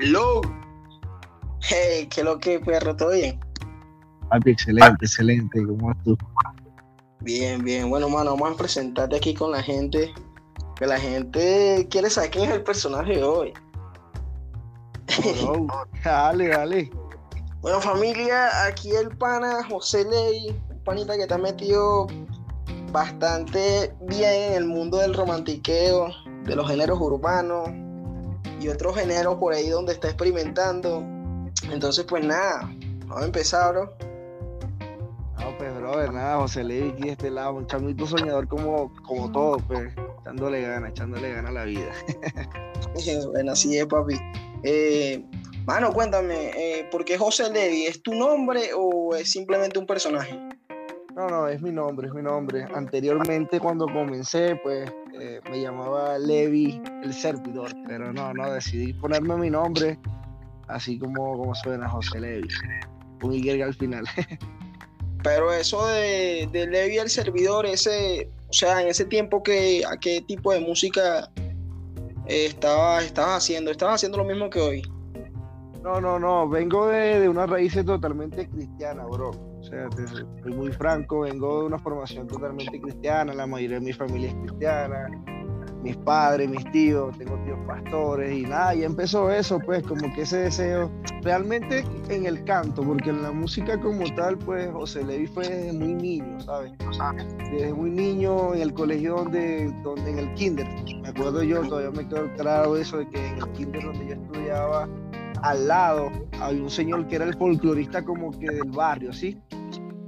Hello. Hey, ¿qué lo que, perro? ¿Todo bien? Papi, excelente, excelente. ¿Cómo estás tú? Bien, bien. Bueno, mano, vamos a presentarte aquí con la gente. Que la gente quiere saber quién es el personaje de hoy. Oh, dale, dale. Bueno, familia, aquí el pana José Ley, un panita que te ha metido bastante bien en el mundo del romantiqueo, de los géneros urbanos y otros géneros por ahí donde está experimentando. Entonces, pues nada, vamos a empezar, bro. No, pues, brother, nada, José Ley aquí de este lado, un chamito soñador como, como todo, pues, echándole ganas, echándole ganas a la vida. bueno, así es, papi. Eh, mano, cuéntame, eh, ¿por qué José Levi? ¿Es tu nombre o es simplemente un personaje? No, no, es mi nombre, es mi nombre. Anteriormente, cuando comencé, pues eh, me llamaba Levi el servidor, pero no, no, decidí ponerme mi nombre, así como, como suena José Levi, un Y al final. Pero eso de, de Levi el servidor, ese, o sea, en ese tiempo, que, ¿a qué tipo de música eh, estabas, haciendo? ¿Estabas haciendo lo mismo que hoy? No, no, no, vengo de, de una raíz totalmente cristiana, bro. O sea, soy muy franco, vengo de una formación totalmente cristiana, la mayoría de mi familia es cristiana, mis padres, mis tíos, tengo tíos pastores y nada, y empezó eso, pues, como que ese deseo, realmente en el canto, porque en la música como tal, pues, José Levi fue desde muy niño, ¿sabes? Desde muy niño en el colegio donde, donde en el kinder, me acuerdo yo, todavía me quedo claro eso, de que en el kinder donde yo estudiaba, al lado había un señor que era el folclorista como que del barrio, ¿sí?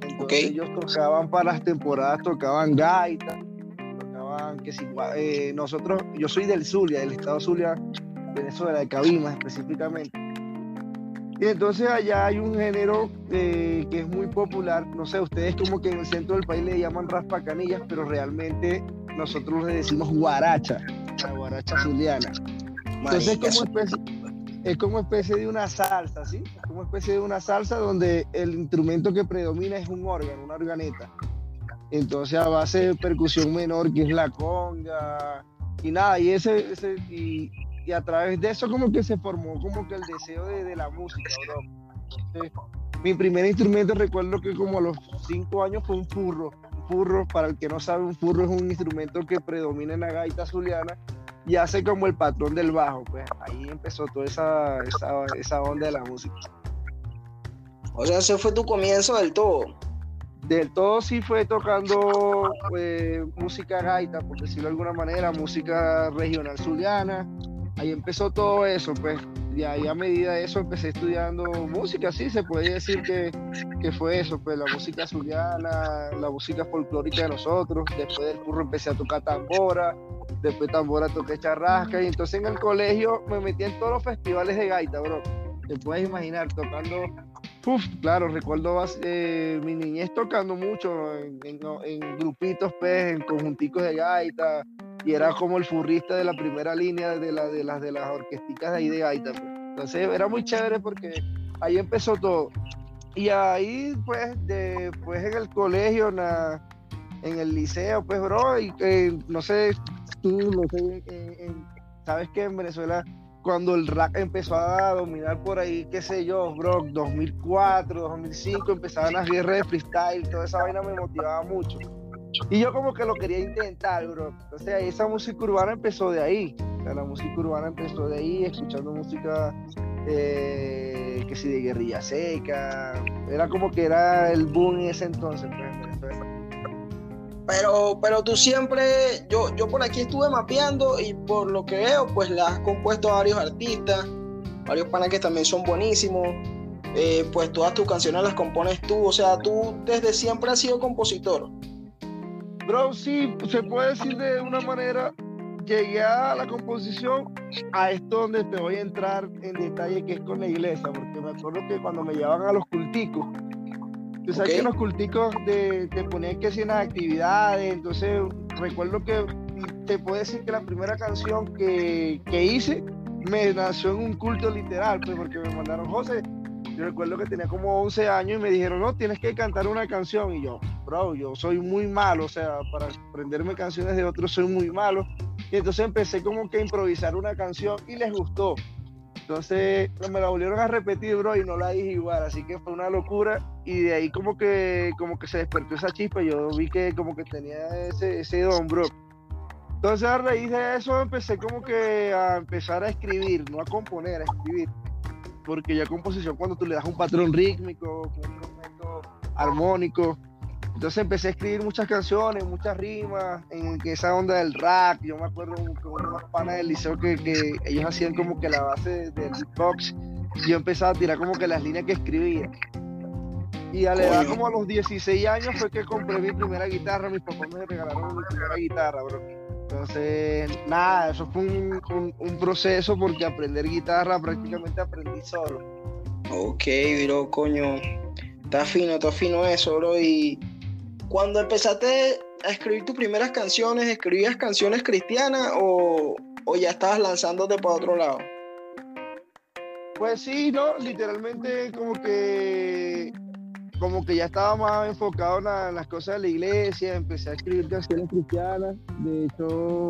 Entonces ellos tocaban para las temporadas, tocaban gaita, tocaban que si eh, nosotros, yo soy del Zulia, del estado Zulia, Venezuela, de Cabima específicamente. Y entonces allá hay un género eh, que es muy popular, no sé, ustedes como que en el centro del país le llaman raspacanillas, pero realmente nosotros le decimos guaracha, la guaracha zuliana. Entonces, como especie, es como especie de una salsa, ¿sí? Es como especie de una salsa donde el instrumento que predomina es un órgano, una organeta. Entonces a base de percusión menor, que es la conga, y nada, y ese, ese y, a través de eso como que se formó como que el deseo de, la música, bro. mi primer instrumento recuerdo que como a los cinco años fue un furro. Un furro, para el que no sabe, un furro es un instrumento que predomina en la gaita zuliana y hace como el patrón del bajo, pues ahí empezó toda esa, esa, esa onda de la música. O sea, ese fue tu comienzo del todo. Del todo sí fue tocando eh, música gaita, por decirlo de alguna manera, música regional zuliana. Ahí empezó todo eso, pues. Y ahí a medida de eso empecé estudiando música, sí, se puede decir que, que fue eso, pues la música zuliana, la música folclórica de nosotros. Después del curro empecé a tocar tambora, después tambora toqué charrasca y entonces en el colegio me metí en todos los festivales de gaita, bro. Te puedes imaginar tocando, uf, claro, recuerdo eh, mi niñez tocando mucho en, grupitos, pues, en conjunticos de gaita y era como el furrista de la primera línea de, la, de, las, de las orquesticas de ahí de gaita. Pues. Entonces era muy chévere porque ahí empezó todo. Y ahí, pues, después en el colegio, en el liceo, pues, bro, y eh, no sé, tú, sabes que en Venezuela, cuando el rap empezó a dominar por ahí, qué sé yo, bro, 2004, 2005, empezaban las guerras de freestyle, toda esa vaina me motivaba mucho. Y yo como que lo quería intentar, bro. Entonces esa música urbana empezó de ahí. la música urbana empezó de ahí, escuchando música eh, que sí de guerrilla seca. Era como que era el boom en ese entonces, pues, pero, pero tú siempre, yo, yo por aquí estuve mapeando y por lo que veo, pues la compuesto a varios artistas, varios panas que también son buenísimos. Eh, pues todas tus canciones las compones tú, o sea, tú desde siempre has sido compositor. Bro, sí, se puede decir de una manera, llegué a la composición, a esto donde te voy a entrar en detalle, que es con la iglesia, porque me acuerdo que cuando me llevaban a los culticos, Tú sabes que los culticos te, te ponían que unas actividades, entonces recuerdo que te puedo decir que la primera canción que, que hice me nació en un culto literal, pues porque me mandaron, José, yo recuerdo que tenía como 11 años y me dijeron, no, tienes que cantar una canción. Y yo, bro, yo soy muy malo, o sea, para aprenderme canciones de otros soy muy malo. Y entonces empecé como que a improvisar una canción y les gustó. Entonces me la volvieron a repetir, bro, y no la dije igual, así que fue una locura. Y de ahí como que, como que se despertó esa chispa, yo vi que como que tenía ese, ese don, bro. Entonces a raíz de eso empecé como que a empezar a escribir, no a componer, a escribir. Porque ya composición cuando tú le das un patrón rítmico, un instrumento armónico, entonces empecé a escribir muchas canciones, muchas rimas, en esa onda del rap. Yo me acuerdo con unos panas del liceo que, que, ellos hacían como que la base del. Y yo empezaba a tirar como que las líneas que escribía. Y a la edad como a los 16 años fue que compré mi primera guitarra. Mis papás me regalaron mi primera guitarra, bro. Entonces, nada, eso fue un, un, un proceso porque aprender guitarra prácticamente aprendí solo. Ok, bro, coño. Está fino, está fino eso, bro. Y cuando empezaste a escribir tus primeras canciones, ¿escribías canciones cristianas o, ya estabas lanzándote para otro lado? Pues sí, no, literalmente como que como que ya estaba más enfocado en, las cosas de la iglesia, empecé a escribir canciones cristianas. De hecho,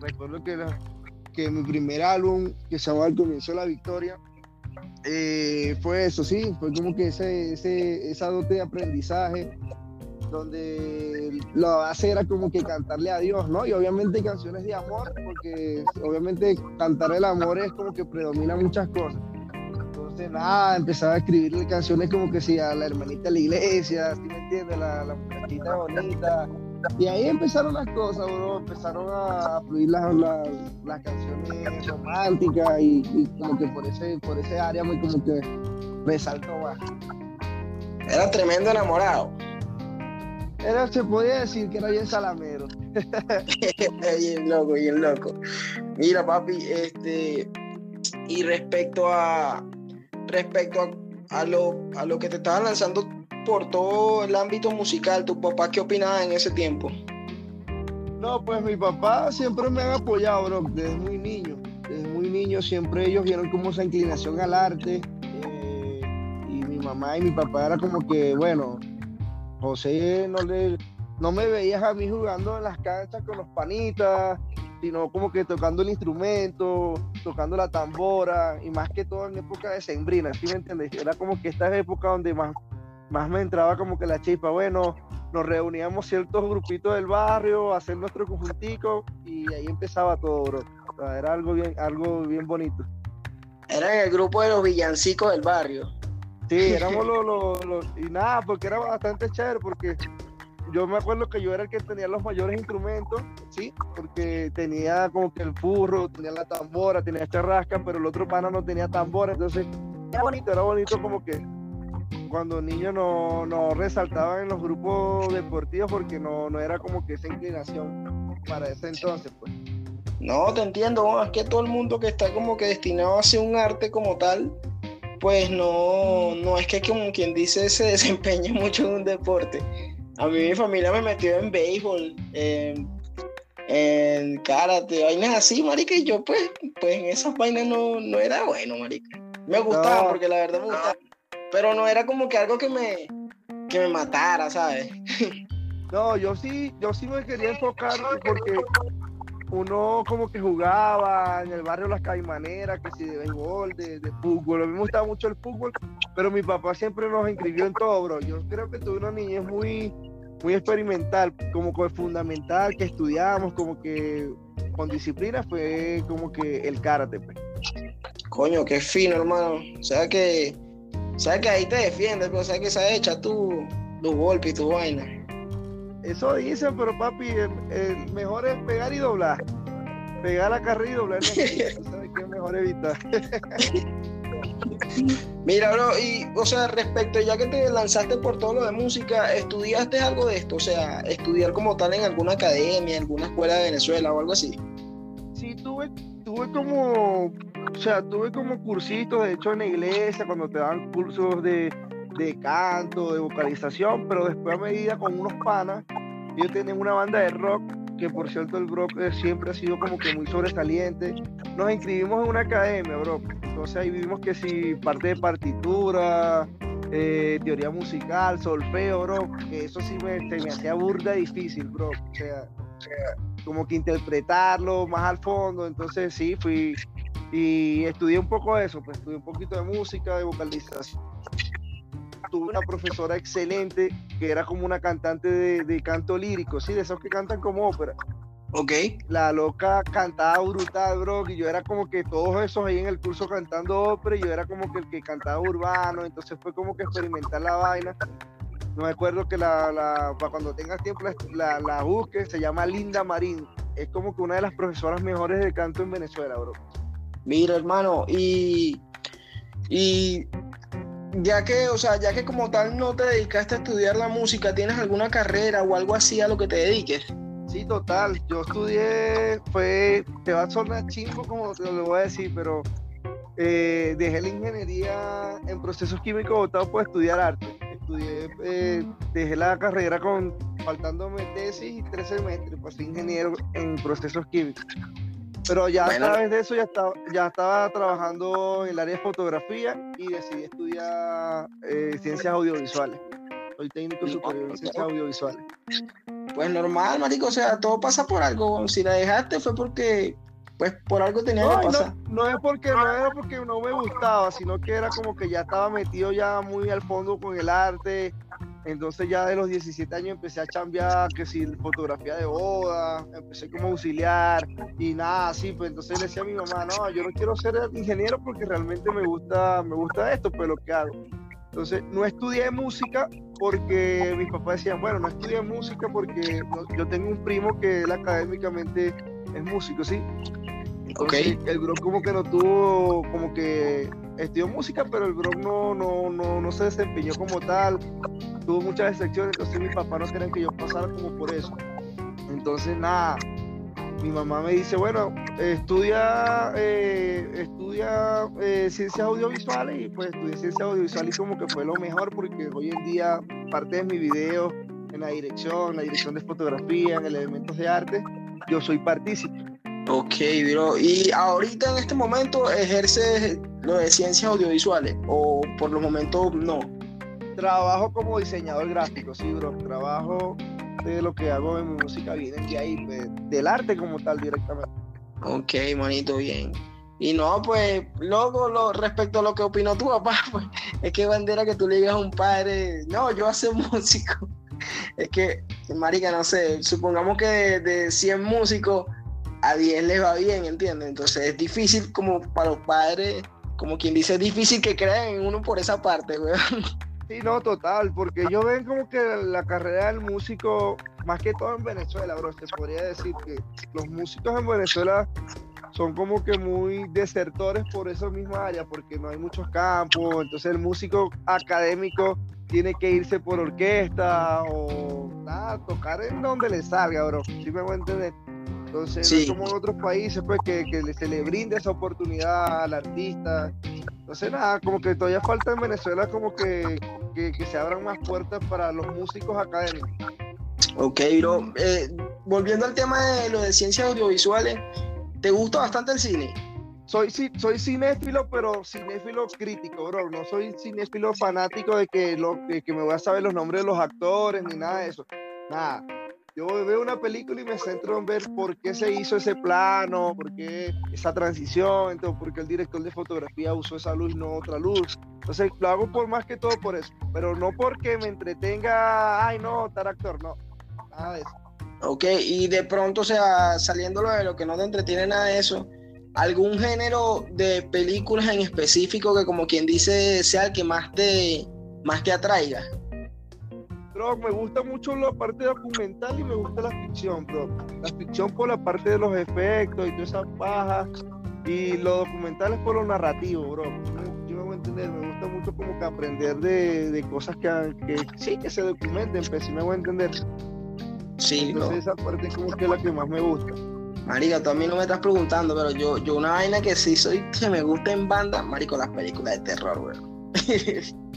recuerdo que, que mi primer álbum, que se llama El comienzo de la victoria, eh, fue eso, sí, fue como que ese, ese, esa dote de aprendizaje, donde la base era como que cantarle a Dios, ¿no? Y obviamente canciones de amor, porque obviamente cantar el amor es como que predomina muchas cosas. Entonces, nada, empezaba a escribirle canciones como que si a la hermanita de la iglesia, ¿sí me entiendes? La, la muchachita bonita. Y ahí empezaron las cosas, bro. Empezaron a fluir las, las, canciones románticas y, y, como que por ese, por ese área muy como que resaltó más. Era tremendo enamorado. Era, se podía decir que era bien salamero. bien loco, bien loco. Mira, papi, este, y respecto a respecto a, a lo, a lo que te estaban lanzando por todo el ámbito musical, ¿tu papá qué opinaba en ese tiempo? No, pues mi papá siempre me ha apoyado, bro, desde muy niño. Desde muy niño siempre ellos vieron como esa inclinación al arte. Eh, y mi mamá y mi papá era como que, bueno, José no le no me veías a mí jugando en las canchas con los panitas, sino como que tocando el instrumento, tocando la tambora, y más que todo en época de sembrina, ¿sí me entiendes? Era como que esta época donde más, más me entraba como que la chispa, bueno, nos reuníamos ciertos grupitos del barrio, a hacer nuestro conjuntico, y ahí empezaba todo, bro. O sea, era algo bien, algo bien bonito. Era el grupo de los villancicos del barrio. Sí, éramos los, los, y nada, porque era bastante chévere, porque yo me acuerdo que yo era el que tenía los mayores instrumentos, sí, porque tenía como que el furro, tenía la tambora, tenía charrasca, pero el otro pana no tenía tambora, entonces era bonito, era bonito como que cuando niños no, no resaltaban en los grupos deportivos porque no, no era como que esa inclinación para ese entonces, pues. No, te entiendo, es que todo el mundo que está como que destinado a hacer un arte como tal, pues no, no es que como quien dice se desempeñe mucho en un deporte. A mí mi familia me metió en béisbol, en, en karate, vainas así, marica, y yo pues, pues en esas vainas no, no era bueno, marica. Me gustaba porque la verdad me gustaba, pero no era como que algo que me, que me matara, ¿sabes? No, yo sí, yo sí me quería enfocar porque uno como que jugaba en el barrio Las Caimaneras, que si de béisbol, de, de, fútbol. A mí me gustaba mucho el fútbol, pero mi papá siempre nos inscribió en todo, bro. Yo creo que tuve una niñez muy, muy experimental, como que fundamental, que estudiamos, como que con disciplina fue como que el karate, pues. Coño, qué fino, hermano. O sea que, o que ahí te defiendes, pero o sea que se hecha tu, tu golpe y tu vaina. Eso dicen, pero papi, el, el, mejor es pegar y doblar. Pegar la carrera y doblar la ¿Sabes qué es mejor evitar? Mira, bro, y, o sea, respecto, ya que te lanzaste por todo lo de música, ¿estudiaste algo de esto? O sea, estudiar como tal en alguna academia, en alguna escuela de Venezuela o algo así. Sí, tuve, tuve como, o sea, tuve como cursitos, de hecho, en la iglesia, cuando te dan cursos de, de canto, de vocalización, pero después a medida con unos panas, ellos tienen una banda de rock, que por cierto el rock siempre ha sido como que muy sobresaliente. Nos inscribimos en una academia, bro. Entonces ahí vimos que si parte de partitura, eh, teoría musical, solfeo, bro, que eso sí me, me hacía burda difícil, bro. O sea, como que interpretarlo más al fondo. Entonces sí, fui, Y estudié un poco eso, pues estudié un poquito de música, de vocalización. Tuve una profesora excelente que era como una cantante de, de canto lírico, sí, de esos que cantan como ópera. Ok. La loca cantaba brutal, bro, y yo era como que todos esos ahí en el curso cantando ópera, y yo era como que el que cantaba urbano, entonces fue como que experimentar la vaina. No me acuerdo que la, la para cuando tengas tiempo la, la, busques, se llama Linda Marín. Es como que una de las profesoras mejores de canto en Venezuela, bro. Mira, hermano, y, y ya que, o sea, ya que como tal no te dedicaste a estudiar la música, ¿tienes alguna carrera o algo así a lo que te dediques? Sí, total. Yo estudié, fue, te va a sonar chingo como te lo voy a decir, pero eh, dejé la ingeniería en procesos químicos votado por estudiar arte. Estudié, eh, dejé la carrera con faltándome tesis y tres semestres, pues ingeniero en procesos químicos. Pero ya a través de eso ya estaba, ya estaba trabajando en el área de fotografía y decidí estudiar eh, ciencias audiovisuales. Soy técnico superior en ciencias audiovisuales. Pues normal, marico, o sea, todo pasa por algo. Si la dejaste fue porque, pues por algo tenía que pasar. No, es porque no era porque no me gustaba, sino que era como que ya estaba metido ya muy al fondo con el arte. Entonces ya de los 17 años empecé a chambear, que si fotografía de boda, empecé como auxiliar y nada así, pues entonces le decía a mi mamá, no, yo no quiero ser ingeniero porque realmente me gusta, me gusta esto, pues lo que hago. Entonces, no estudié música porque mis papás decían, bueno, no estudié música porque yo tengo un primo que él académicamente es músico, ¿sí? Entonces, el bro como que no tuvo, como que estudió música, pero el bro no, no, no, no se desempeñó como tal, tuvo muchas excepciones, entonces mis papás no querían que yo pasara como por eso. Entonces, nada, mi mamá me dice, bueno, estudia, eh, estudia eh, ciencias audiovisuales y pues estudié ciencias audiovisuales y como que fue lo mejor porque hoy en día parte de mi video en la dirección, la dirección de fotografía, en el elementos de arte, yo soy partícipe. Ok, bro. ¿Y ahorita en este momento ejerces lo de ciencias audiovisuales o por los momentos no? Trabajo como diseñador gráfico, sí, bro. Trabajo de lo que hago en mi música viene de ahí, pues, del arte como tal directamente. Ok, manito, bien. Y no, pues, luego lo, respecto a lo que opinó tu papá, pues, es que bandera que tú le digas a un padre, no, yo hace músico. Es que, marica, no sé, supongamos que de, de 100 músicos, a 10 les va bien, ¿entiendes? Entonces es difícil como para los padres, como quien dice, es difícil que crean en uno por esa parte, weón. Sí, no, total, porque ellos ven como que la carrera del músico, más que todo en Venezuela, bro, se podría decir que los músicos en Venezuela son como que muy desertores por esa misma área, porque no hay muchos campos, entonces el músico académico tiene que irse por orquesta o nada, tocar en donde le salga, bro, ¿sí me voy a entender? Entonces, no como en otros países, pues que, que se le brinde esa oportunidad al artista. Entonces, nada, como que todavía falta en Venezuela como que que, se abran más puertas para los músicos académicos. Ok, bro. Eh, volviendo al tema de lo de ciencias audiovisuales, ¿te gusta bastante el cine? Soy, soy cinéfilo, pero cinéfilo crítico, bro. No soy cinéfilo fanático de que, lo, de que me voy a saber los nombres de los actores ni nada de eso. Nada yo veo una película y me centro en ver por qué se hizo ese plano, por qué esa transición, entonces, por qué el director de fotografía usó esa luz, no otra luz. Entonces, lo hago por más que todo por eso, pero no porque me entretenga, ay, no, tal actor, no, nada de eso. Ok, y de pronto, o sea, saliéndolo de lo que no te entretiene nada de eso, ¿algún género de películas en específico que, como quien dice, sea el que más te, más te atraiga? Bro, me gusta mucho la parte documental y me gusta la ficción, bro. La ficción por la parte de los efectos y toda esa paja. Y lo documental es por lo narrativo, bro. Yo me voy a entender, me gusta mucho como que aprender de, cosas que, que, sí, que se documenten, pero pues, sí me voy a entender. Sí, Entonces esa parte es como que es la que más me gusta. Marica, tú a mí no me estás preguntando, pero yo, yo una vaina que sí soy, que me gusta en banda, marico, las películas de terror, bro.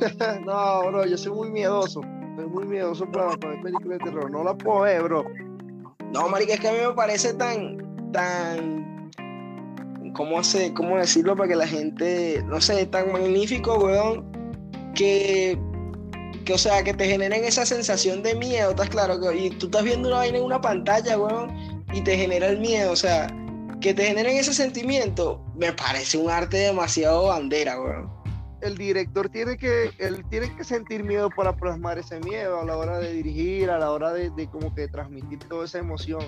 no, bro, yo soy muy miedoso. Soy muy miedoso para, ver películas de terror. No la puedo ver, bro. No, marica, es que a mí me parece tan, tan, ¿cómo, sé, cómo decirlo para que la gente, no sé, tan magnífico, weón, que, que, o sea, que te generen esa sensación de miedo, ¿estás claro? Y tú estás viendo una vaina en una pantalla, weón, y te genera el miedo, o sea, que te generen ese sentimiento, me parece un arte demasiado bandera, weón. El director tiene que, él tiene que sentir miedo para plasmar ese miedo a la hora de dirigir, a la hora de, de como que transmitir toda esa emoción.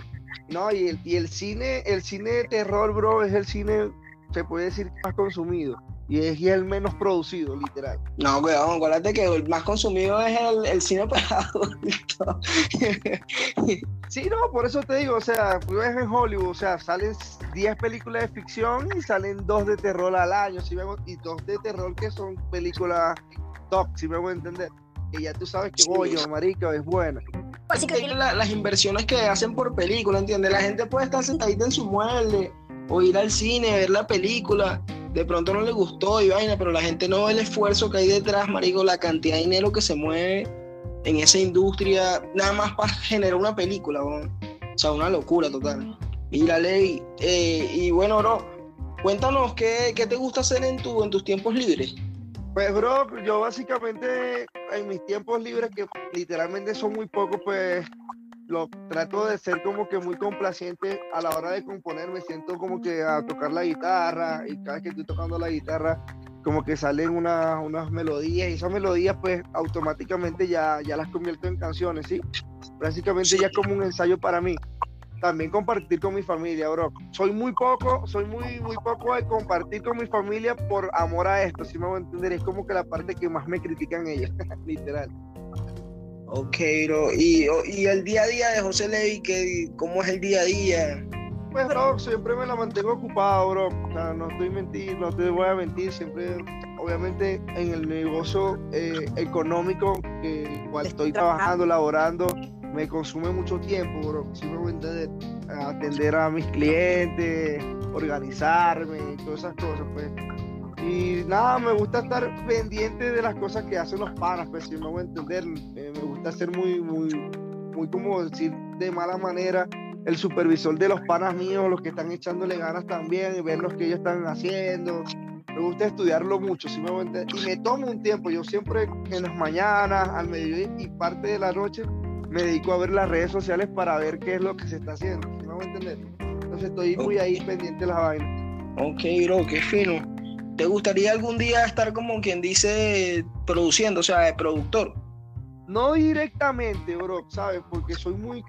No, y el, y el cine, el cine de terror, bro, es el cine, se puede decir, más consumido y es el menos producido, literal. No, weón, acuérdate que el más consumido es el, el cine para sí, no, por eso te digo, o sea, ves en Hollywood, o sea, salen 10 películas de ficción y salen dos de terror al año, si vemos, y dos de terror que son películas top, si me voy a entender. Que ya tú sabes que, oye, marica, es buena. Así que las inversiones que hacen por película, ¿entiendes? La gente puede estar sentadita en su mueble o ir al cine, ver la película de pronto no le gustó y vaina, pero la gente no ve el esfuerzo que hay detrás, marico, la cantidad de dinero que se mueve en esa industria, nada más para generar una película, o sea, una locura total. La ley, eh, y bueno, bro, cuéntanos qué, qué, te gusta hacer en, tu, en tus tiempos libres. Pues, bro, yo básicamente en mis tiempos libres, que literalmente son muy pocos, pues lo trato de ser como que muy complaciente a la hora de componer, me siento como que a tocar la guitarra y cada vez que estoy tocando la guitarra como que salen unas melodías y esas melodías pues automáticamente ya, ya las convierto en canciones, ¿sí? Básicamente ya es como un ensayo para mí. También compartir con mi familia, bro. Soy muy poco, soy muy, muy poco de compartir con mi familia por amor a esto, si me voy a entender. Es como que la parte que más me critican ellos, literal. Ok, bro. ¿Y, ¿Y, el día a día de José Levi, que, cómo es el día a día? Pues, bro, siempre me la mantengo ocupado, bro. no estoy mentir, no te voy a mentir. Siempre, obviamente, en el negocio eh, económico que cual estoy trabajando, laborando, me consume mucho tiempo, bro. Sí me voy a entender. Atender a mis clientes, organizarme y todas esas cosas, pues y nada, me gusta estar pendiente de las cosas que hacen los panas, pues si me voy a entender, eh, me gusta ser muy, muy, muy como decir de mala manera el supervisor de los panas míos, los que están echándole ganas también, y ver lo que ellos están haciendo. Me gusta estudiarlo mucho, si me voy a. Y me tomo un tiempo, yo siempre en las mañanas, al mediodía y parte de la noche, me dedico a ver las redes sociales para ver qué es lo que se está haciendo, si me voy a entender. Entonces estoy muy ahí pendiente de las vainas. Ok, bro, qué fino. ¿Te gustaría algún día estar como quien dice produciendo, o sea, de productor? No directamente, bro, ¿sabes? Porque soy muy,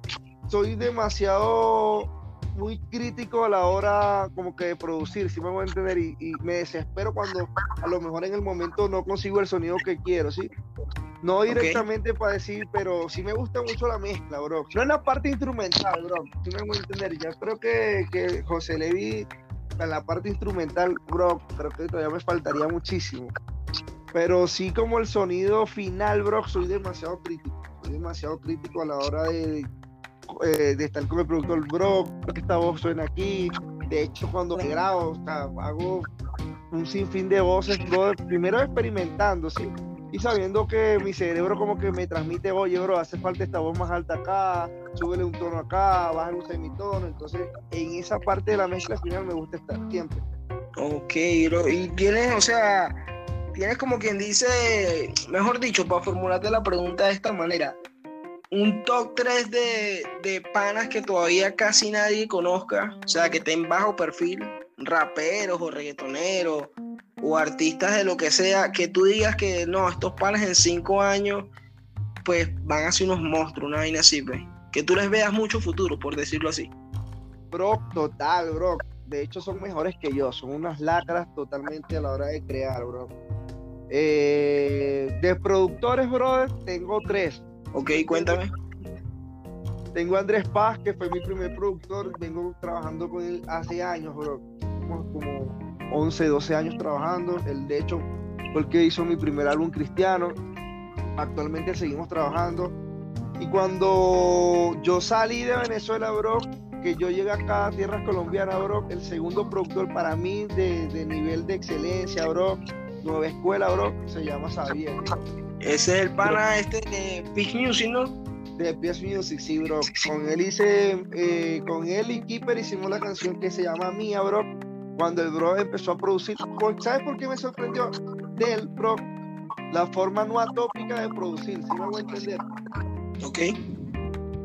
soy demasiado, muy crítico a la hora como que de producir, si me voy a entender, y, me desespero cuando a lo mejor en el momento no consigo el sonido que quiero, ¿sí? No directamente para decir, pero sí me gusta mucho la mezcla, bro. No en la parte instrumental, bro, si me voy a entender. Yo creo que, que José Levi en la parte instrumental, bro, creo que todavía me faltaría muchísimo. Pero sí como el sonido final, bro, soy demasiado crítico. Soy demasiado crítico a la hora de, eh, de estar con el productor, bro, que esta voz suena aquí. De hecho, cuando me grabo, o sea, hago un sinfín de voces, bro, primero experimentando, ¿sí? y sabiendo que mi cerebro como que me transmite, oye, bro, hace falta esta voz más alta acá, súbele un tono acá, baja un semitono, entonces en esa parte de la mezcla final me gusta estar siempre. Ok, bro, y tienes, o sea, tienes como quien dice, mejor dicho, para formularte la pregunta de esta manera, un top 3 de, de panas que todavía casi nadie conozca, o sea, que estén bajo perfil, raperos o reggaetoneros o artistas de lo que sea, que tú digas que no, estos panes en cinco años, pues van a ser unos monstruos, una vaina así, pues. Que tú les veas mucho futuro, por decirlo así. Bro, total, bro. De hecho, son mejores que yo. Son unas lacras totalmente a la hora de crear, bro. Eh, de productores, brother, tengo tres. Ok, cuéntame. Tengo a Andrés Paz, que fue mi primer productor. Vengo trabajando con él hace años, bro. como 11, 12 años trabajando. Él, de hecho, fue el que hizo mi primer álbum cristiano. Actualmente seguimos trabajando. Y cuando yo salí de Venezuela, bro, que yo llegué acá a tierras colombianas, bro, el segundo productor para mí de, nivel de excelencia, bro, nueva escuela, bro, se llama Xavier. Ese es el pana este de Peace Music, ¿no? De Peace Music, sí, bro. Con él hice, eh, con él y Keeper hicimos la canción que se llama Mía, bro cuando el bro empezó a producir. ¿Sabes por qué me sorprendió? Del bro, la forma no atópica de producir, si me voy a entender. Ok.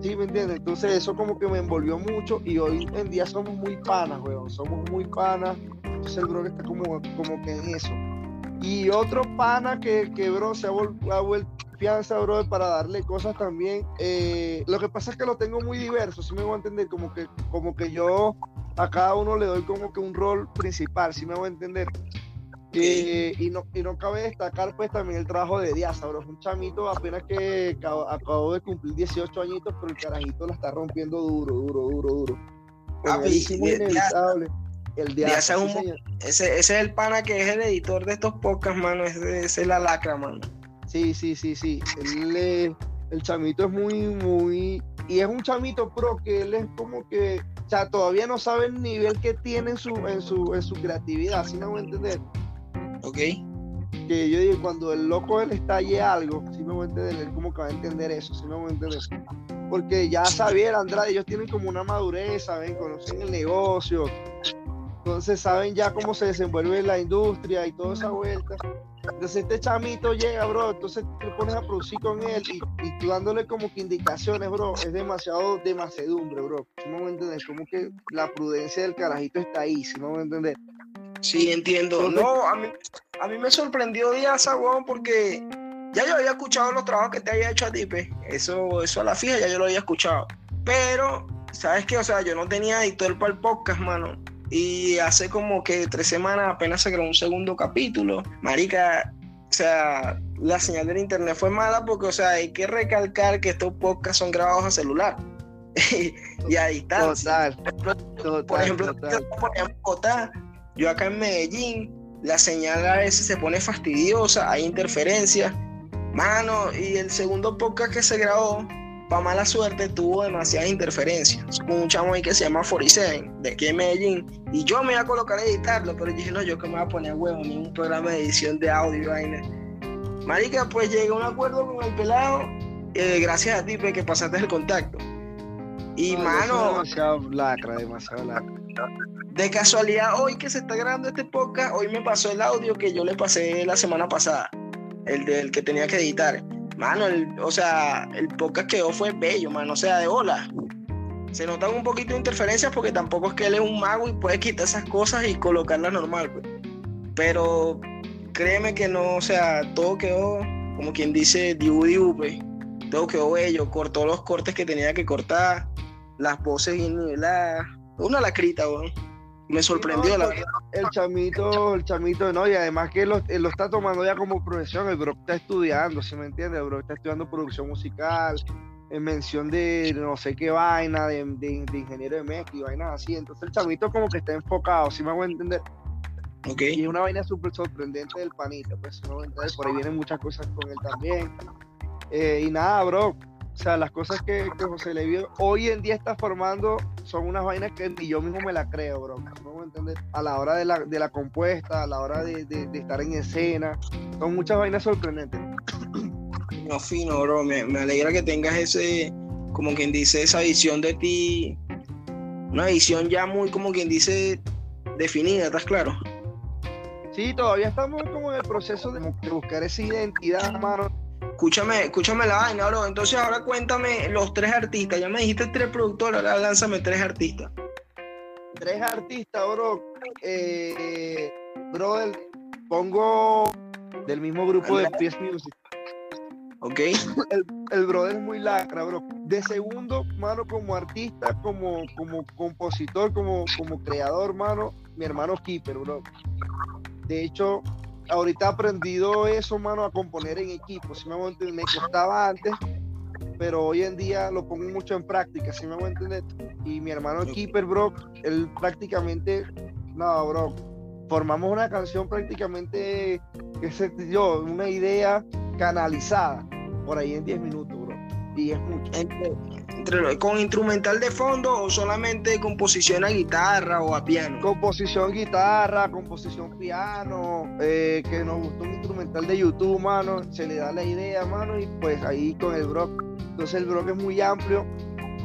¿Sí me entiendes? Entonces eso como que me envolvió mucho y hoy en día somos muy panas, weón. Somos muy panas. Entonces el bro está como, como que en eso. Y otro pana que, que bro, se ha, vuelto fianza, bro, para darle cosas también. Eh, lo que pasa es que lo tengo muy diverso, si me voy a entender, como que, como que yo a cada uno le doy como que un rol principal, si me voy a entender. y, no, y no cabe destacar pues también el trabajo de Díaz, bro. Es un chamito apenas que acabó, de cumplir 18 añitos, pero el carajito la está rompiendo duro, duro, duro, duro. Ah, inevitable. El Díaz, ese, es el pana que es el editor de estos podcasts, mano. Ese, es la lacra, mano. Sí, sí, sí, sí. el chamito es muy, muy. Y es un chamito pro que él es como que o sea, todavía no sabe el nivel que tiene en su, en su, en su creatividad, ¿sí me voy a entender? Ok. Que yo digo, cuando el loco él estalle algo, sí me voy a entender, él como que va a entender eso, sí me voy a entender. Porque ya Xavier, Andrade, ellos tienen como una madurez, ¿saben? Conocen el negocio, entonces saben ya cómo se desenvuelve la industria y toda esa vuelta. Entonces este chamito llega, bro, entonces te pones a producir con él y, y tú dándole como que indicaciones, bro, es demasiado de macedumbre, bro. ¿Sí me entender? Como que la prudencia del carajito está ahí, ¿sí me voy a entender? Sí, entiendo. No, a mí, a mí me sorprendió Díaz Aguón porque ya yo había escuchado los trabajos que te había hecho a ti, Eso, eso a la fija ya yo lo había escuchado. Pero, ¿sabes qué? O sea, yo no tenía editor para el podcast, mano. Y hace como que tres semanas apenas se creó un segundo capítulo. Marica, o sea, la señal del internet fue mala porque, o sea, hay que recalcar que estos podcasts son grabados a celular y a distancia. por ejemplo, yo acá en Medellín, la señal a veces se pone fastidiosa, hay interferencias. Mano, y el segundo podcast que se grabó para mala suerte, tuvo demasiadas interferencias. Con un chamo ahí que se llama Forisen, de aquí en Medellín. Y yo me iba a colocar a editarlo, pero dije, no, yo que me voy a poner huevo, ni un programa de edición de audio vaina. Marica, pues llegué a un acuerdo con el pelado, eh, gracias a ti, pues, que pasaste el contacto. Y mano. Demasiado lacra, demasiado lacra. De casualidad, hoy que se está grabando este podcast, hoy me pasó el audio que yo le pasé la semana pasada, el del que tenía que editar mano, o sea, el podcast quedó fue bello, mano, o sea, de hola. Se notan un poquito de interferencias porque tampoco es que él es un mago y puede quitar esas cosas y colocarlas normal, pues. Pero créeme que no, o sea, todo quedó, como quien dice, diu diu, pues. Todo quedó bello, cortó los cortes que tenía que cortar, las voces bien niveladas. Una lacrita, weón me sorprendió la verdad. El chamito, el chamito, no, y además que lo, lo, está tomando ya como profesión, el bro está estudiando, ¿sí me entiende? El bro está estudiando producción musical, en mención de no sé qué vaina, de, de, ingeniero de mezcla y vainas así. Entonces el chamito como que está enfocado, ¿sí me a entender? Okay. Y es una vaina súper sorprendente del panita, pues, ¿sí me voy a entender? Por ahí vienen muchas cosas con él también. Eh, y nada, bro, o sea, las cosas que, que José Levi hoy en día está formando son unas vainas que ni yo mismo me la creo, bro. ¿No entender? A la hora de la, de la compuesta, a la hora de, de, estar en escena, son muchas vainas sorprendentes. No, fino, bro. Me, me, alegra que tengas ese, como quien dice, esa visión de ti. Una visión ya muy, como quien dice, definida, ¿estás claro? Sí, todavía estamos como en el proceso de buscar esa identidad, hermano Escúchame, escúchame la vaina, bro. Entonces ahora cuéntame los tres artistas. Ya me dijiste tres productores, ahora lánzame tres artistas. Tres artistas, bro. Eh, brother, pongo del mismo grupo de PS Music. Ok. El, el, brother es muy lacra, bro. De segundo, mano, como artista, como, como compositor, como, como creador, mano, mi hermano Keeper, bro. De hecho, ahorita he aprendido eso, mano, a componer en equipo. Si me, voy a entender, me costaba antes, pero hoy en día lo pongo mucho en práctica, si me voy a entender. Y mi hermano Keeper, bro, él prácticamente, no, bro, formamos una canción prácticamente, que se yo, una idea canalizada por ahí en 10 minutos, bro. Y es mucho con instrumental de fondo o solamente composición a guitarra o a piano? Composición guitarra, composición piano, eh, que nos gustó un instrumental de YouTube, mano, se le da la idea, mano, y pues ahí con el Brock. Entonces el Brock es muy amplio,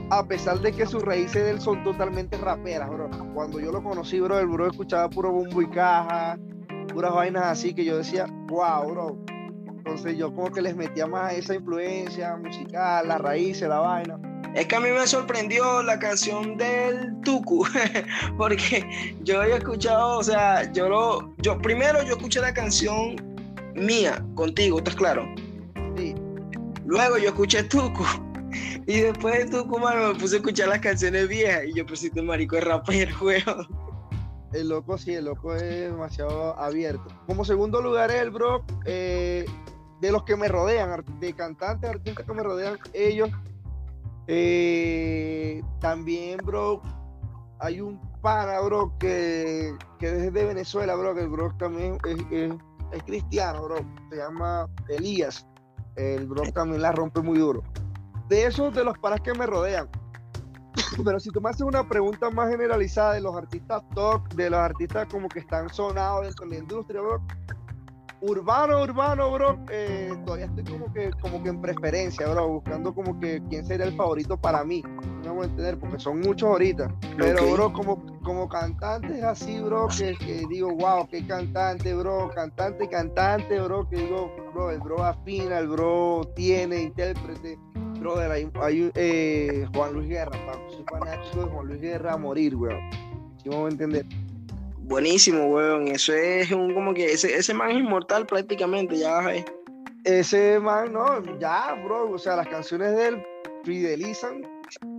a pesar de que sus raíces de él son totalmente raperas, bro. Cuando yo lo conocí, bro, el bro escuchaba puro bombo y caja, puras vainas así que yo decía, wow, bro. Entonces yo como que les metía más esa influencia musical, las raíces, la vaina Es que a mí me sorprendió la canción del Tuku, porque yo había escuchado, o sea, yo lo, yo primero yo escuché la canción mía contigo, ¿estás claro? Sí. Luego yo escuché Tuku. Y después de Tuku, mano, me puse a escuchar las canciones viejas y yo pues este marico es rapero, weón. El loco sí, el loco es demasiado abierto. Como segundo lugar es el bro, eh, de los que me rodean, de cantantes, artistas que me rodean, ellos eh, también, bro, hay un pana, bro, que, que es Venezuela, bro, que el bro también es, cristiano, bro. Se llama Elías. El bro también la rompe muy duro. De esos de los panas que me rodean. Pero si tú me haces una pregunta más generalizada de los artistas top, de los artistas como que están sonados dentro de la industria, bro, Urbano, urbano, bro, eh, todavía estoy como que, como que en preferencia, bro, buscando como que quién sería el favorito para mí. No voy a entender, porque son muchos ahorita. Pero, bro, como, como cantante es así, bro, que, digo, wow, qué cantante, bro, cantante, cantante, bro, que digo, bro, el bro afina, el bro tiene intérprete. Brother, hay, hay eh, Juan Luis Guerra, soy fanático de Juan Luis Guerra a morir, bro. Si voy a entender buenísimo, weón. Eso es un como que ese, ese man es inmortal prácticamente, ya vas Ese man, no, ya, bro. O sea, las canciones de él fidelizan.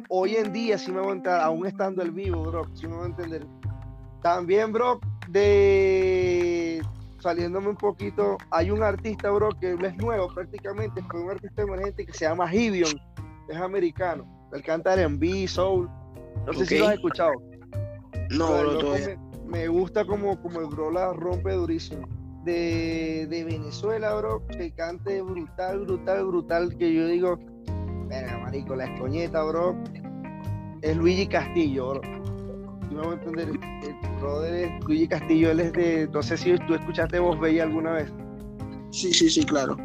Hoy en día, si me voy a entender, aún estando el vivo, bro, si me voy a entender. También, bro, de saliéndome un poquito, hay un artista, bro, que es nuevo prácticamente, fue un artista emergente que se llama Gideon, es americano. Él canta en B, Soul. No sé si lo has escuchado. No, bro, todavía me gusta como, como el bro la rompe durísimo. De, Venezuela, bro, que cante brutal, brutal, brutal, que yo digo, venga, marico, la escoñeta, bro, es Luigi Castillo, bro. Si me voy a entender, el brother es Luigi Castillo, él es de, no sé si tú escuchaste Voz Bella alguna vez. Sí, sí, sí, claro.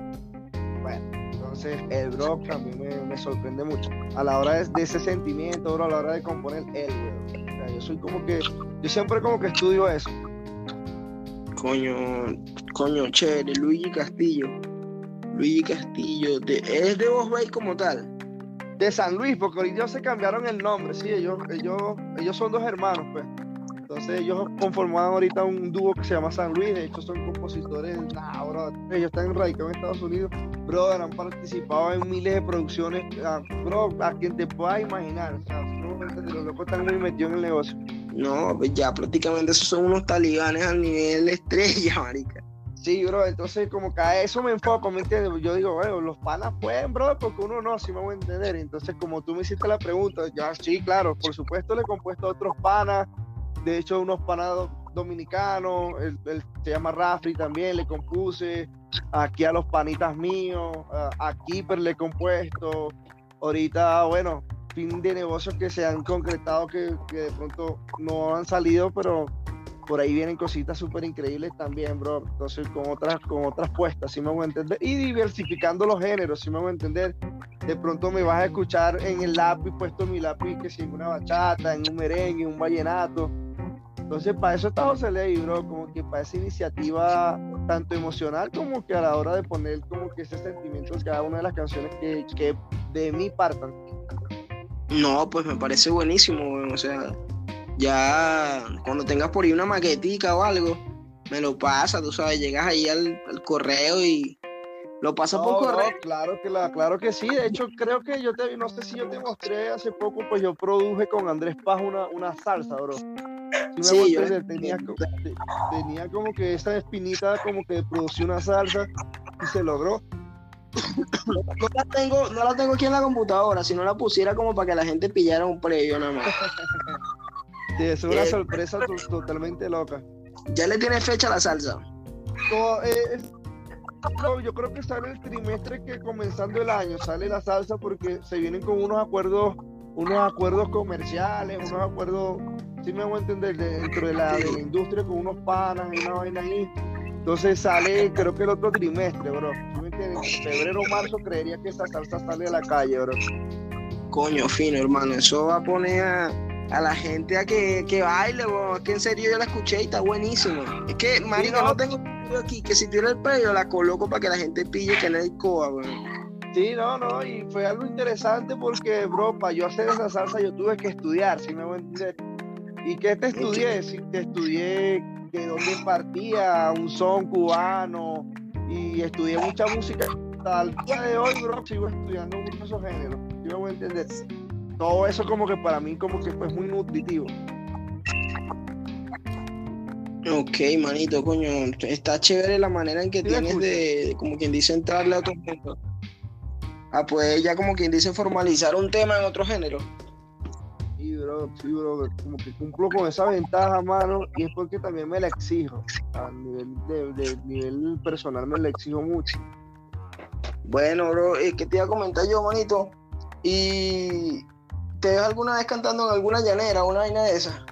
Bueno, entonces el bro también me, me sorprende mucho. A la hora de, ese sentimiento, bro, a la hora de componer él, bro. Yo soy como que yo siempre como que estudio eso. Coño, coño, chévere, Luigi Castillo. Luigi Castillo, ¿es de Bay como tal? De San Luis, porque ahorita se cambiaron el nombre, sí, ellos, ellos, ellos son dos hermanos, pues. Entonces ellos conformaban ahorita un dúo que se llama San Luis, de hecho son compositores, nah, bro, ellos están radicados en Estados Unidos, bro, han participado en miles de producciones, ah, bro, a quien te puedas imaginar, o sea, los locos están muy metidos en el negocio. No, pues ya prácticamente esos son unos talibanes al nivel de estrella, marica. Sí, bro, entonces como que a eso me enfoco, ¿me entiendes? Yo digo, bueno, los panas pueden, bro, porque uno no, si me voy a entender. Entonces, como tú me hiciste la pregunta, ya sí, claro, por supuesto le he compuesto a otros panas, de hecho unos panas dominicanos, él, se llama Rafri también, le compuse, aquí a los panitas míos, a, a Keeper le he compuesto, ahorita, bueno, fin de negocios que se han concretado que, de pronto no han salido, pero por ahí vienen cositas súper increíbles también, bro. Entonces, con otras, con otras puestas, si me voy a entender. Y diversificando los géneros, si me voy a entender. De pronto me vas a escuchar en el lápiz, puesto mi lápiz, que si una bachata, en un merengue, en un vallenato. Entonces, para eso está José Ley, bro, como que para esa iniciativa tanto emocional como que a la hora de poner como que ese sentimiento en cada una de las canciones que, que de mi partan. No, pues me parece buenísimo, o sea, ya cuando tengas por ahí una maquetica o algo, me lo pasa, tú sabes, llegas ahí al, correo y lo pasas por correo. claro que la, claro que sí, de hecho creo que yo te, no sé si yo te mostré hace poco, pues yo produje con Andrés Paz una, una salsa, bro. Sí, yo tenía, tenía como que esa espinita como que producía una salsa y se logró no la tengo, no la tengo aquí en la computadora, si no la pusiera como para que la gente pillara un previo nada más. es una eh, sorpresa totalmente loca. ¿Ya le tiene fecha a la salsa? Eh, yo creo que sale el trimestre que comenzando el año sale la salsa porque se vienen con unos acuerdos, unos acuerdos comerciales, unos acuerdos, si me voy a entender, dentro de la, de la industria con unos panas y una vaina ahí. Entonces sale, creo que el otro trimestre, bro en febrero o marzo creería que esa salsa sale a la calle, bro. Coño, fino, hermano. Eso va a poner a, la gente a que, que baile, bro. Es que en serio yo la escuché y está buenísimo. Es que, marica, no. tengo aquí, que si tiene el pelo la coloco para que la gente pille que no hay coa, bro. Sí, no, no, y fue algo interesante porque, bro, para yo hacer esa salsa yo tuve que estudiar, si me voy a entender. ¿Y qué te estudié? Sí, te estudié que dónde partía un son cubano y estudié mucha música. Hasta el día de hoy, bro, sigo estudiando muchos esos géneros, si me voy a entender. Todo eso como que para mí como que fue muy nutritivo. Ok, manito, coño, está chévere la manera en que tienes de, como quien dice, entrarle a otro mundo. Ah, pues ya como quien dice formalizar un tema en otro género. Sí, bro, sí, bro, como que cumplo con esa ventaja, mano, y es porque también me la exijo. A nivel, de, nivel personal me la exijo mucho. Bueno, bro, ¿qué te iba a comentar yo, manito? ¿Y te ves alguna vez cantando en alguna llanera, una vaina de esa?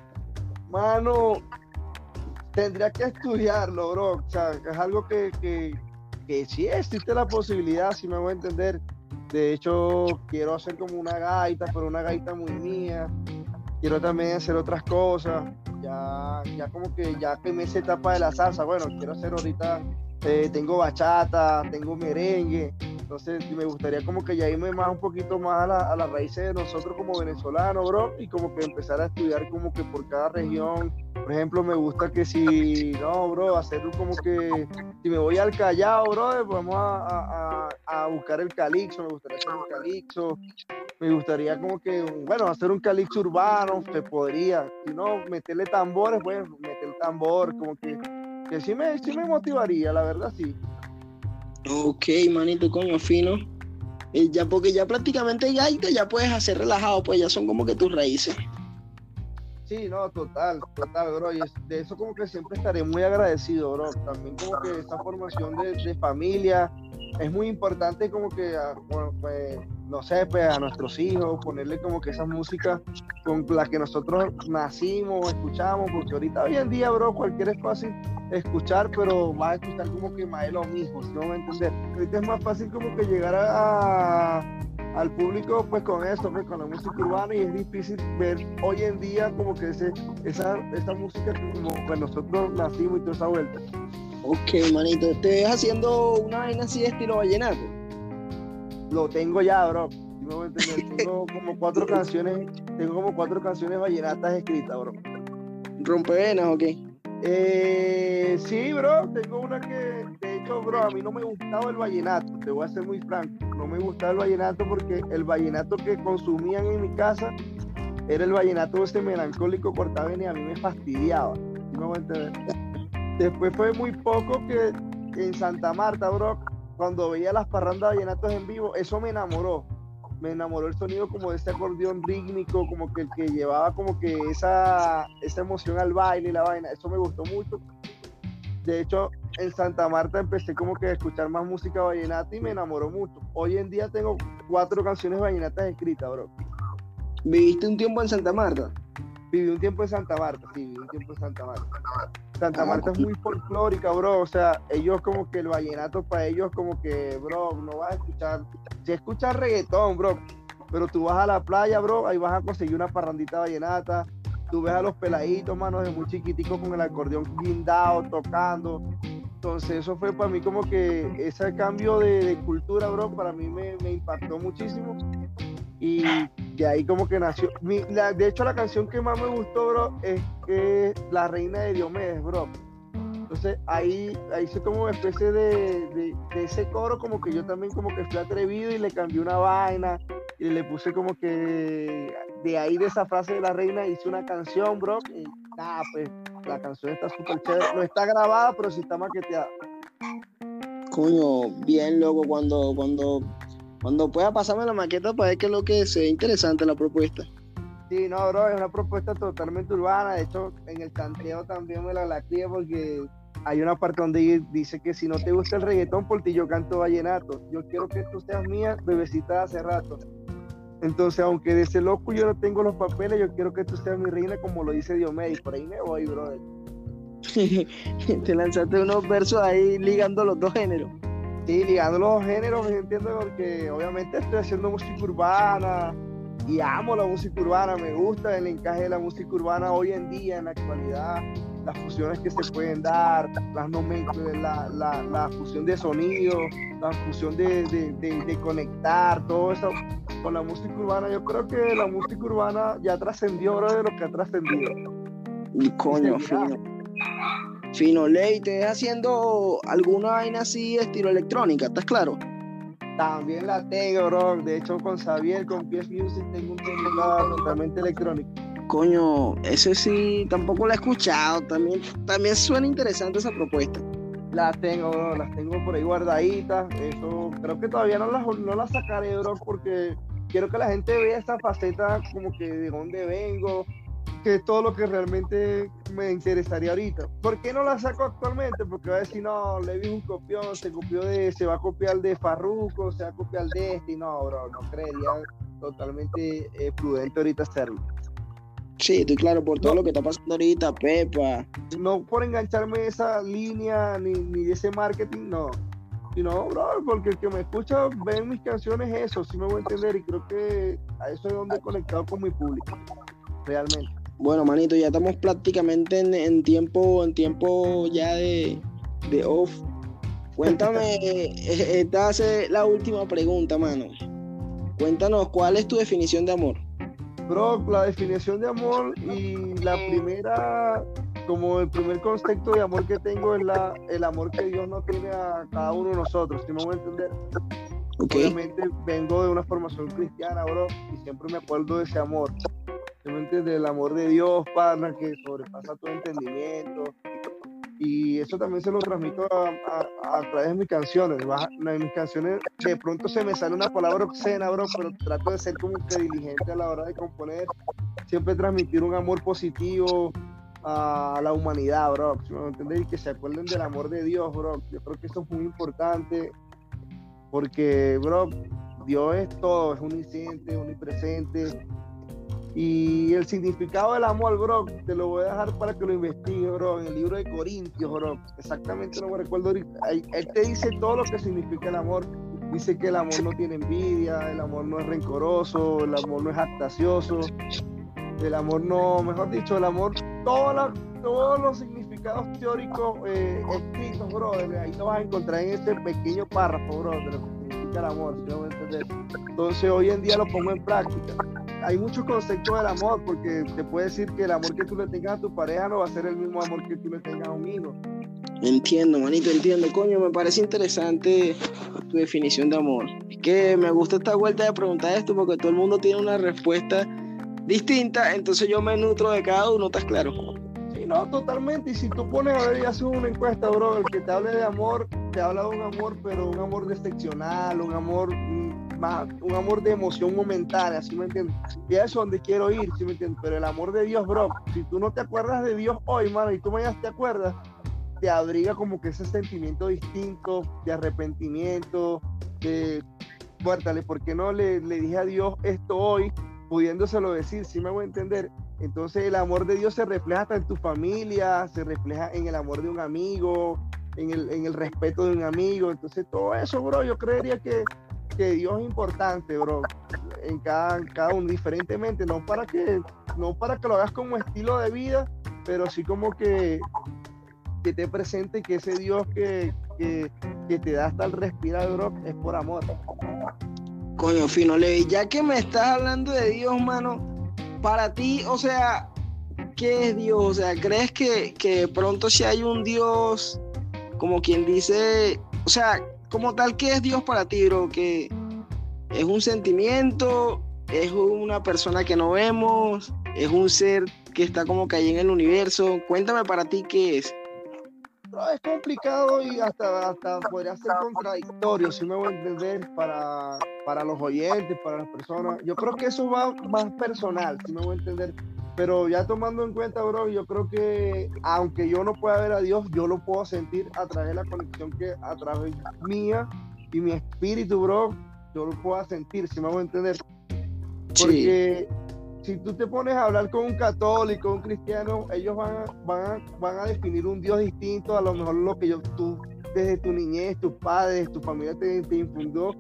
Mano, tendría que estudiarlo, bro. O sea, es algo que, que, que sí existe la posibilidad, si me voy a entender de hecho, quiero hacer como una gaita, pero una gaita muy mía. Quiero también hacer otras cosas. Ya, ya como que ya que me esa etapa de la salsa. Bueno, quiero hacer ahorita, eh, tengo bachata, tengo merengue. Entonces me gustaría como que ya irme más un poquito más a, la, a las raíces de nosotros como venezolanos, bro, y como que empezar a estudiar como que por cada región. Por ejemplo, me gusta que si, no, bro, hacerlo como que, si me voy al Callao, bro, pues vamos a, buscar el calixo, me gustaría hacer un calixo, me gustaría como que, bueno, hacer un calixo urbano, se podría, si no, meterle tambores, pues, meter tambor, como que, que sí me, sí me motivaría, la verdad, sí. Ok, manito, coño, fino. Eh, ya porque ya prácticamente gaita ya puedes hacer relajado, pues ya son como que tus raíces. Sí, no, total, total, bro. Y de eso como que siempre estaré muy agradecido, bro. También como que esta formación de, de familia es muy importante como que, ah, pues, no sé, pues a nuestros hijos, ponerle como que esa música con la que nosotros nacimos, escuchamos, porque ahorita hoy en día, bro, cualquier es escuchar, pero va a escuchar como que más de lo mismo, si no me a entender. Ahorita es más fácil como que llegar a, al público pues con esto, pues con la música urbana y es difícil ver hoy en día como que ese, esa, esa música como pues nosotros nacimos y toda esa vuelta. Ok, manito, ¿te ves haciendo una vaina así de estilo vallenato? Lo tengo ya, bro. tengo como cuatro canciones, tengo como cuatro canciones vallenatas escritas, bro. ¿Rompevenas o qué? Eh, sí, bro, tengo una que, de hecho, bro, a mí no me gustaba el vallenato, te voy a ser muy franco, no me gustaba el vallenato porque el vallenato que consumían en mi casa era el vallenato ese melancólico cortaven y a mí me fastidiaba, no me entender. Después fue muy poco que en Santa Marta, bro, cuando veía las parrandas vallenatos en vivo, eso me enamoró me enamoró el sonido como de ese acordeón rítmico, como que el que llevaba como que esa, esa emoción al baile la vaina, eso me gustó mucho. De hecho, en Santa Marta empecé como que a escuchar más música vallenata y me enamoró mucho. Hoy en día tengo cuatro canciones vallenatas escritas, bro. ¿Viviste un tiempo en Santa Marta? Viví un tiempo en Santa Marta, sí, viví un tiempo en Santa Marta. Santa Marta es muy folclórica, bro. O sea, ellos como que el vallenato para ellos como que, bro, no vas a escuchar. Si escuchas reggaetón, bro, pero tú vas a la playa, bro, ahí vas a conseguir una parrandita vallenata. Tú ves a los peladitos, mano, de muy chiquiticos con el acordeón guindado, tocando. Entonces eso fue para mí como que ese cambio de, cultura, bro, para mí me, me impactó muchísimo. Y de ahí como que nació. de hecho, la canción que más me gustó, bro, es, que La Reina de Diomedes, bro. Entonces ahí, ahí hice como una especie de, de, ese coro, como que yo también como que fui atrevido y le cambié una vaina y le puse como que de ahí de esa frase de la reina hice una canción, bro. Y pues la canción está súper chévere. No está grabada, pero sí está maqueteada. Coño, bien loco cuando, cuando cuando pueda pasarme la maqueta para ver qué es lo que sea interesante la propuesta. Sí, no, bro, es una propuesta totalmente urbana. De hecho, en el canteo también me la lacrié porque hay una parte donde dice que si no te gusta el reggaetón, por ti yo canto vallenato. Yo quiero que tú seas mía, bebecita hace rato. Entonces, aunque de ese loco yo no tengo los papeles, yo quiero que tú seas mi reina, como lo dice Diomedes. Por ahí me voy, brother. te lanzaste unos versos ahí ligando los dos géneros. Sí, ligando los géneros, me entiendo, porque obviamente estoy haciendo música urbana y amo la música urbana, me gusta el encaje de la música urbana hoy en día, en la actualidad. las fusiones que se pueden dar, las la, la, la fusión de sonido, la fusión de, de, de, conectar, todo eso con la música urbana. Yo creo que la música urbana ya trascendió ahora de lo que ha trascendido. Coño. Fino, Ley, ¿te haciendo alguna vaina así estilo electrónica? ¿Estás claro? También la tengo, bro. De hecho, con Xavier, con PS Music, tengo un tema totalmente electrónico. Coño, ese sí, tampoco lo he escuchado. También, también suena interesante esa propuesta. Las tengo, bro, las tengo por ahí guardaditas. Eso, creo que todavía no las, no las sacaré, bro, porque quiero que la gente vea esta faceta como que de dónde vengo, que es todo lo que realmente me interesaría ahorita. ¿Por qué no la saco actualmente? Porque va a decir, no, le vi un copión, se copió de, se va a copiar de Farruko, se va a copiar de este, y no, bro, no creería totalmente eh, prudente ahorita hacerlo. Sí, estoy claro por todo lo que está pasando ahorita, Pepa. No por engancharme esa línea ni, ni de ese marketing, no. Sino, bro, porque el que me escucha ve mis canciones eso, sí me voy a entender y creo que a eso es donde he conectado con mi público, realmente. Bueno, manito, ya estamos prácticamente en, tiempo, en tiempo ya de, de off. Cuéntame, eh, esta es la última pregunta, mano. Cuéntanos, ¿cuál es tu definición de amor? Bro, la definición de amor y la primera, como el primer concepto de amor que tengo es la, el amor que Dios nos tiene a cada uno de nosotros, si me voy a entender. Obviamente vengo de una formación cristiana, bro, y siempre me acuerdo de ese amor del amor de Dios, Padre, que sobrepasa todo entendimiento. Y eso también se lo transmito a, través de mis canciones. Mis canciones de pronto se me sale una palabra obscena, bro, pero trato de ser como que diligente a la hora de componer. Siempre transmitir un amor positivo a la humanidad, bro. Y que se acuerden del amor de Dios, bro. Yo creo que eso es muy importante porque, bro, Dios es todo, es omnisciente, omnipresente y el significado del amor, bro, te lo voy a dejar para que lo investigues, bro, en el libro de Corintios, bro. Exactamente no me recuerdo ahorita. Él te dice todo lo que significa el amor. Dice que el amor no tiene envidia, el amor no es rencoroso, el amor no es actacioso, el amor no, mejor dicho, el amor, todos los significados teóricos eh, escritos, bro, ahí lo vas a encontrar en este pequeño párrafo, bro, de lo que significa el amor. Entonces hoy en día lo pongo en práctica hay muchos conceptos del amor, porque te puede decir que el amor que tú le tengas a tu pareja no va a ser el mismo amor que tú le tengas a un hijo. Entiendo, manito, entiendo. Coño, me parece interesante tu definición de amor. Es que me gusta esta vuelta de preguntar esto porque todo el mundo tiene una respuesta distinta, entonces yo me nutro de cada uno, ¿estás claro? Sí, no, totalmente. Y si tú pones a ver y haces una encuesta, bro, el que te hable de amor, te habla de un amor, pero un amor decepcional, un amor un amor de emoción momentánea, ¿sí me entiendes? Y eso es donde quiero ir, ¿sí me entiendes? Pero el amor de Dios, bro, si tú no te acuerdas de Dios hoy, mano, y tú mañana te acuerdas, te abriga como que ese sentimiento distinto de arrepentimiento, de, Cuéntale, ¿por qué no le, dije a Dios esto hoy, pudiéndoselo decir, ¿sí me voy a entender? Entonces el amor de Dios se refleja hasta en tu familia, se refleja en el amor de un amigo, en el respeto de un amigo. Entonces todo eso, bro, yo creería que que Dios es importante, bro, en cada, cada uno, diferentemente, no para que, no para que lo hagas como estilo de vida, pero sí como que, que te presente que ese Dios que, que, te da hasta el respirar, bro, es por amor. Coño, fino, Levi, ya que me estás hablando de Dios, mano, para ti, o sea, ¿qué es Dios? O sea, ¿crees que, que pronto si hay un Dios, como quien dice, o sea, como tal, ¿qué es Dios para ti, bro? Que es un sentimiento, es una persona que no vemos, es un ser que está como que ahí en el universo. Cuéntame para ti qué es. es complicado y hasta, hasta podría ser contradictorio, si me voy a entender, para, para los oyentes, para las personas. Yo creo que eso va más personal, si me voy a entender. Pero ya tomando en cuenta, bro, yo creo que aunque yo no pueda ver a Dios, yo lo puedo sentir a través de la conexión que a través mía y mi espíritu, bro, yo lo puedo sentir, si me voy a entender. Porque si tú te pones a hablar con un católico, un cristiano, ellos van a, van van a definir un Dios distinto a lo mejor lo que yo, tú, desde tu niñez, tus padres, tu familia te, te infundó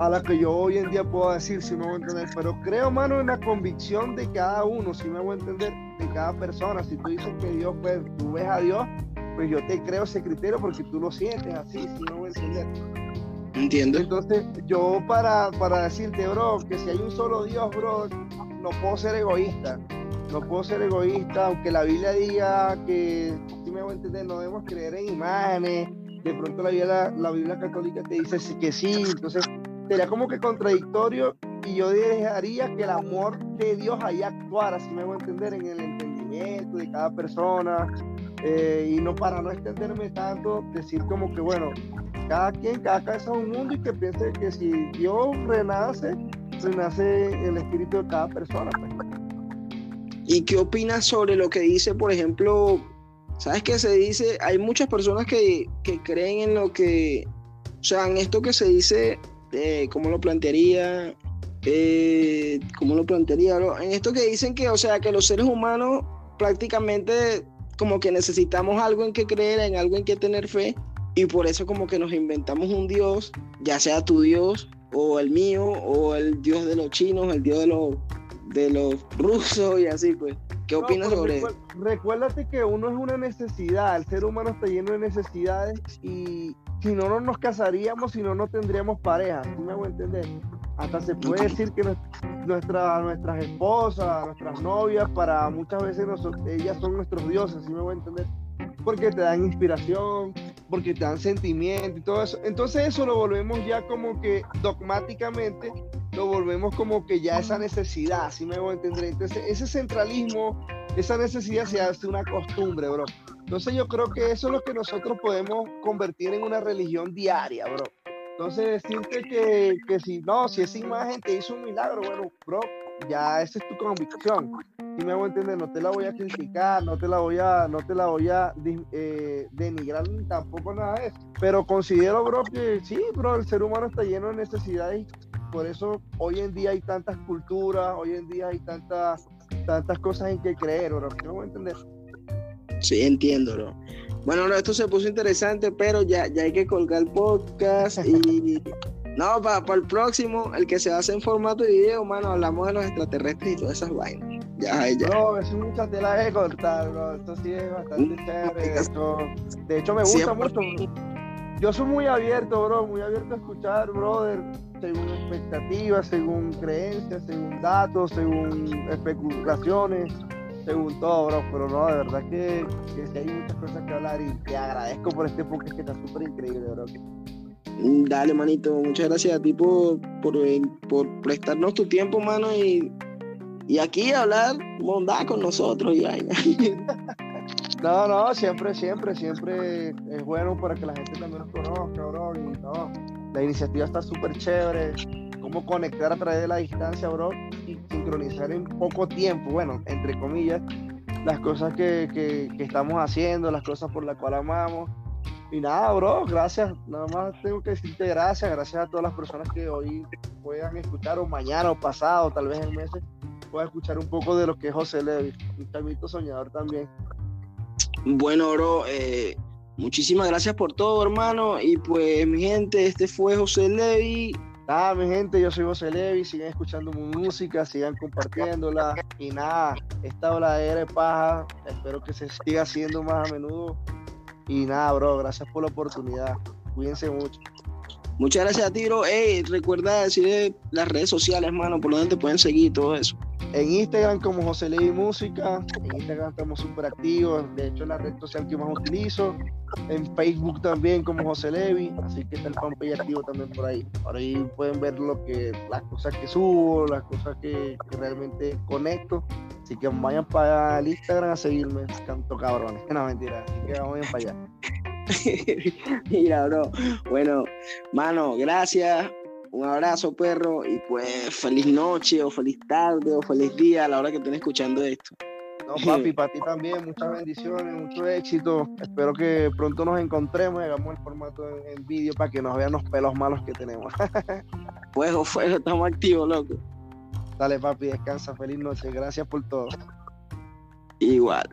a la que yo hoy en día puedo decir, si me voy a entender. Pero creo, mano, en la convicción de cada uno, si me voy a entender, de cada persona. Si tú dices que Dios, pues tú ves a Dios, pues yo te creo ese criterio porque tú lo sientes así, si no voy a entender. Entiendo. Entonces, yo para, para decirte, bro, que si hay un solo Dios, bro, no puedo ser egoísta. No puedo ser egoísta, aunque la Biblia diga que, si me voy a entender, no debemos creer en imágenes. De pronto la Biblia, la Biblia católica te dice que sí, entonces sería como que contradictorio y yo dejaría que el amor de Dios ahí actuara, si me voy a entender, en el entendimiento de cada persona. Eh, y no para no extenderme tanto, decir como que, bueno, cada quien, cada cabeza es un mundo y que piense que si Dios renace, renace el espíritu de cada persona. Pues. ¿Y qué opinas sobre lo que dice, por ejemplo, sabes que se dice, hay muchas personas que, que creen en lo que, o sea, en esto que se dice, eh, ¿cómo lo plantearía? Eh, ¿Cómo lo plantearía? En esto que dicen que, o sea, que los seres humanos prácticamente como que necesitamos algo en que creer, en algo en que tener fe, y por eso como que nos inventamos un Dios, ya sea tu Dios o el mío, o el Dios de los chinos, el Dios de los, de los rusos y así, pues. ¿Qué opinas sobre eso? Recuérdate que uno es una necesidad, el ser humano está lleno de necesidades y si no, no nos casaríamos, si no, no tendríamos pareja, ¿sí me hago entender? Hasta se puede decir que nuestra, nuestras esposas, nuestras novias, para muchas veces ellas son nuestros dioses, ¿sí me voy a entender? Porque te dan inspiración, porque te dan sentimiento y todo eso. Entonces eso lo volvemos ya como que dogmáticamente, lo volvemos como que ya esa necesidad, ¿sí me voy a entender? Entonces ese centralismo, esa necesidad se hace una costumbre, bro. Entonces yo creo que eso es lo que nosotros podemos convertir en una religión diaria, bro. Entonces decirte que, que si no, si esa imagen te hizo un milagro, bueno, bro, ya esa es tu convicción. Y me hago entender, no te la voy a criticar, no te la voy a, no te la voy a eh, denigrar ni tampoco nada de eso. Pero considero, bro, que sí, bro, el ser humano está lleno de necesidades. Por eso hoy en día hay tantas culturas, hoy en día hay tantas, tantas cosas en que creer, bro. ¿Me voy a entender? Sí, entiendo, bro. Bueno, esto se puso interesante, pero ya, ya hay que colgar el podcast y... No, para el próximo, el que se hace en formato de video, mano, hablamos de los extraterrestres y todas esas vainas. Ya, ya. No, es mucha tela que cortar, bro. Esto sí es bastante chévere. de hecho, me gusta mucho. Yo soy muy abierto, bro, muy abierto a escuchar, brother, según expectativas, según creencias, según datos, según especulaciones según todo, bro, pero no, de verdad que, que hay muchas cosas que hablar y te agradezco por este podcast que está súper increíble, bro. Mm, dale, manito, muchas gracias a ti por, por, prestarnos tu tiempo, mano, y, y aquí hablar bondad con nosotros y No, no, siempre, siempre, siempre es bueno para que la gente también nos conozca, bro, y no, la iniciativa está súper chévere, cómo conectar a través de la distancia, bro, y sincronizar en poco tiempo, bueno, entre comillas, las cosas que, que, estamos haciendo, las cosas por las cuales amamos. Y nada, bro, gracias. Nada más tengo que decirte gracias, gracias a todas las personas que hoy puedan escuchar, o mañana, o pasado, tal vez en meses, puedan escuchar un poco de lo que es José Levi, un chamito soñador también. Bueno, bro, eh, muchísimas gracias por todo, hermano. Y pues, mi gente, este fue José Levi. Nada, mi gente, yo soy José Levi, sigan escuchando mi música, sigan compartiéndola y nada, esta voladera de paja, espero que se siga haciendo más a menudo y nada, bro, gracias por la oportunidad, cuídense mucho. Muchas gracias a ti, bro. Hey, recuerda decir las redes sociales, hermano, por donde te pueden seguir todo eso. En Instagram como José Levi Música, en Instagram estamos súper activos, de hecho es la red social que más utilizo, en Facebook también como José Levi, así que está el fanpage activo también por ahí. Por ahí pueden ver lo que, las cosas que subo, las cosas que, realmente conecto, así que vayan para el Instagram a seguirme, canto cabrones, no mentira, así que vayan para allá. Mira, bro, bueno, mano, gracias un abrazo, perro, y pues feliz noche, o feliz tarde, o feliz día a la hora que estén escuchando esto. No, papi, para ti también, muchas bendiciones, mucho éxito. Espero que pronto nos encontremos y hagamos el formato en, vídeo para que nos vean los pelos malos que tenemos. fuego, fuego, estamos activos, loco. Dale, papi, descansa, feliz noche. Gracias por todo. Igual.